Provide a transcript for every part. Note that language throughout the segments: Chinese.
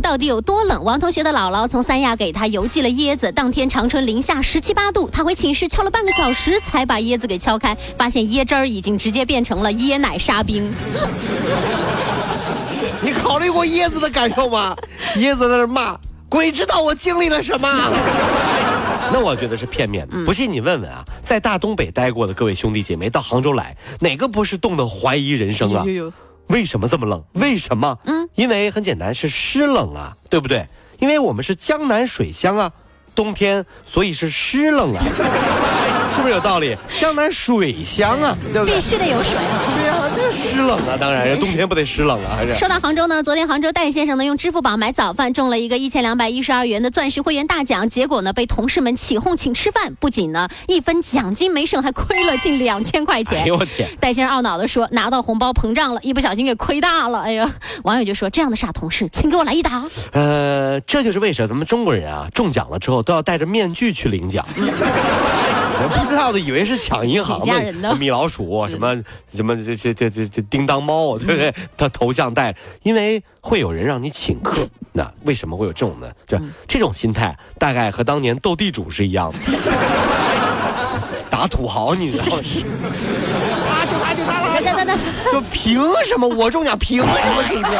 到底有多冷？王同学的姥姥从三亚给他邮寄了椰子，当天长春零下十七八度，他回寝室敲了半个小时才把椰子给敲开，发现椰汁儿已经直接变成了椰奶沙冰。你考虑过椰子的感受吗？椰子在那骂，鬼知道我经历了什么。那我觉得是片面的，不信你问问啊，在大东北待过的各位兄弟姐妹，到杭州来，哪个不是冻得怀疑人生啊？为什么这么冷？为什么？嗯，因为很简单，是湿冷啊，对不对？因为我们是江南水乡啊，冬天所以是湿冷啊，是不是有道理？江南水乡啊，对不对？必须得有水啊！湿冷啊，当然，冬天不得湿冷啊，还是。说到杭州呢，昨天杭州戴先生呢用支付宝买早饭中了一个一千两百一十二元的钻石会员大奖，结果呢被同事们起哄请吃饭，不仅呢一分奖金没剩，还亏了近两千块钱。哎呦我天！戴先生懊恼地说：“拿到红包膨胀了，一不小心给亏大了。”哎呀，网友就说：“这样的傻同事，请给我来一打。”呃，这就是为什么咱们中国人啊中奖了之后都要戴着面具去领奖。我不知道的，以为是抢银行的米老鼠什么什么这这这这这叮当猫，对不对？他头像带，因为会有人让你请客。那为什么会有这种呢？这这种心态大概和当年斗地主是一样的，打土豪，你知道吗？他就他就他了，等等等，就凭什么我中奖？凭什么请客？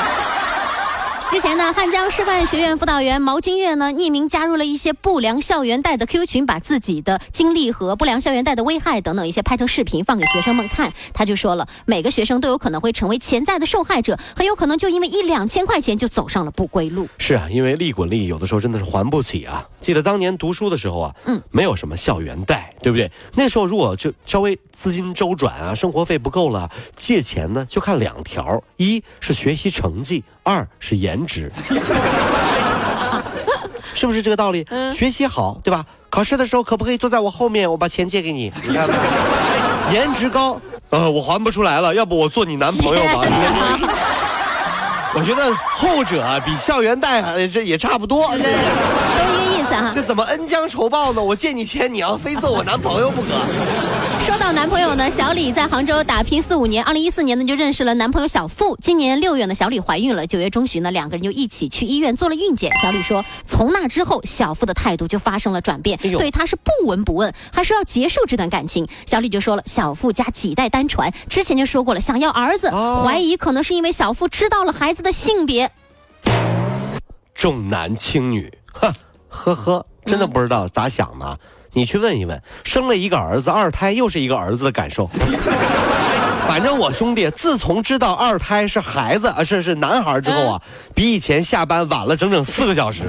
之前呢，汉江师范学院辅导员毛金月呢，匿名加入了一些不良校园贷的 QQ 群，把自己的经历和不良校园贷的危害等等一些拍成视频放给学生们看。他就说了，每个学生都有可能会成为潜在的受害者，很有可能就因为一两千块钱就走上了不归路。是啊，因为利滚利，有的时候真的是还不起啊。记得当年读书的时候啊，嗯，没有什么校园贷，对不对？那时候如果就稍微资金周转啊，生活费不够了，借钱呢就看两条，一是学习成绩，二是颜值，是不是这个道理？学习好，对吧？考试的时候可不可以坐在我后面，我把钱借给你？你看，颜值高，呃，我还不出来了，要不我做你男朋友吧？我觉得后者啊，比校园贷啊，这也差不多。都一个意思哈这怎么恩将仇报呢？我借你钱，你要非做我男朋友不可。说到男朋友呢，小李在杭州打拼四五年，二零一四年呢就认识了男朋友小付。今年六月呢，小李怀孕了，九月中旬呢，两个人就一起去医院做了孕检。小李说，从那之后，小付的态度就发生了转变，对他是不闻不问，还说要结束这段感情。小李就说了，小付家几代单传，之前就说过了，想要儿子，怀疑可能是因为小付知道了孩子的性别，重男轻女，哼。呵呵，真的不知道咋想的，你去问一问。生了一个儿子，二胎又是一个儿子的感受。反正我兄弟自从知道二胎是孩子啊，是是男孩之后啊，比以前下班晚了整整四个小时。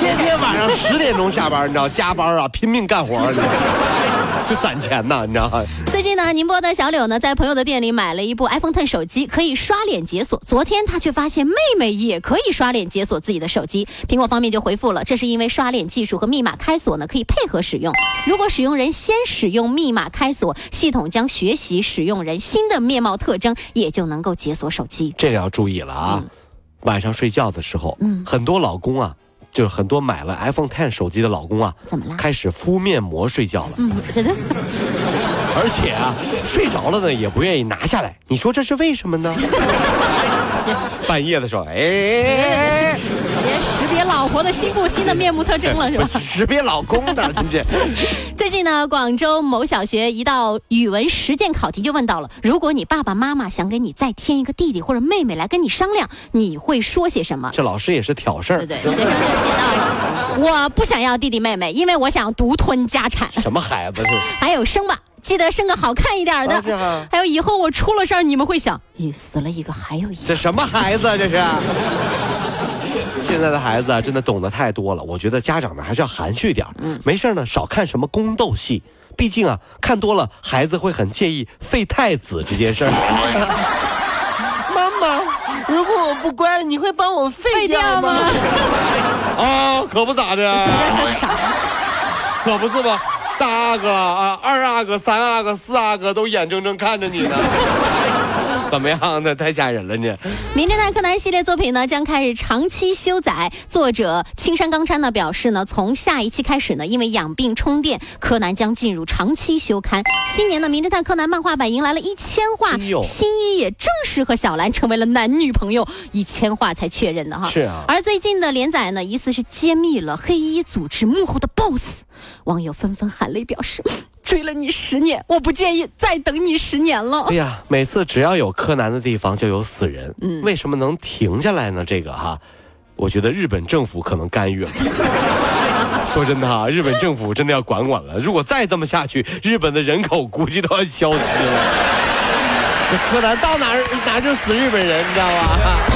天天晚上十点钟下班，你知道加班啊，拼命干活，你知道就攒钱呢，你知道近呢，宁波的小柳呢，在朋友的店里买了一部 iPhone Ten 手机，可以刷脸解锁。昨天他却发现妹妹也可以刷脸解锁自己的手机。苹果方面就回复了，这是因为刷脸技术和密码开锁呢可以配合使用。如果使用人先使用密码开锁，系统将学习使用人新的面貌特征，也就能够解锁手机。这个要注意了啊！晚上睡觉的时候，嗯，很多老公啊。就是很多买了 iPhone Ten 手机的老公啊，怎么了？开始敷面膜睡觉了。嗯，而且啊，睡着了呢也不愿意拿下来。你说这是为什么呢？半夜的时候，哎。别识别老婆的新不新的面目特征了是吧？识别老公的，听见？最近呢，广州某小学一道语文实践考题就问到了：如果你爸爸妈妈想给你再添一个弟弟或者妹妹来跟你商量，你会说些什么？这老师也是挑事儿。对对，学生就写到了：我不想要弟弟妹妹，因为我想独吞家产。什么孩子是？还有生吧，记得生个好看一点的。还有以后我出了事儿，你们会想：咦，死了一个还有一个。这什么孩子啊？这是？现在的孩子啊，真的懂得太多了。我觉得家长呢还是要含蓄点嗯，没事呢少看什么宫斗戏，毕竟啊看多了孩子会很介意废太子这件事儿。妈妈，如果我不乖，你会帮我废掉吗？啊，可不咋的，可不是吗？大阿哥啊，二阿哥、三阿哥、四阿哥都眼睁睁看着你呢。怎么样那？太吓人了呢！《名侦探柯南》系列作品呢将开始长期休载。作者青山刚昌呢表示呢，从下一期开始呢，因为养病充电，柯南将进入长期休刊。今年呢，《名侦探柯南》漫画版迎来了一千话哎呦，新一也正式和小兰成为了男女朋友，一千话才确认的哈。是啊而最近的连载呢，疑似是揭秘了黑衣组织幕后的 BOSS，网友纷纷含泪表示。追了你十年，我不介意再等你十年了哎。呀，每次只要有柯南的地方就有死人，嗯为什么能停下来呢？这个哈，我觉得日本政府可能干预了。说真的哈，日本政府真的要管管了。如果再这么下去，日本的人口估计都要消失了。这柯南到哪儿哪儿就死日本人，你知道吧？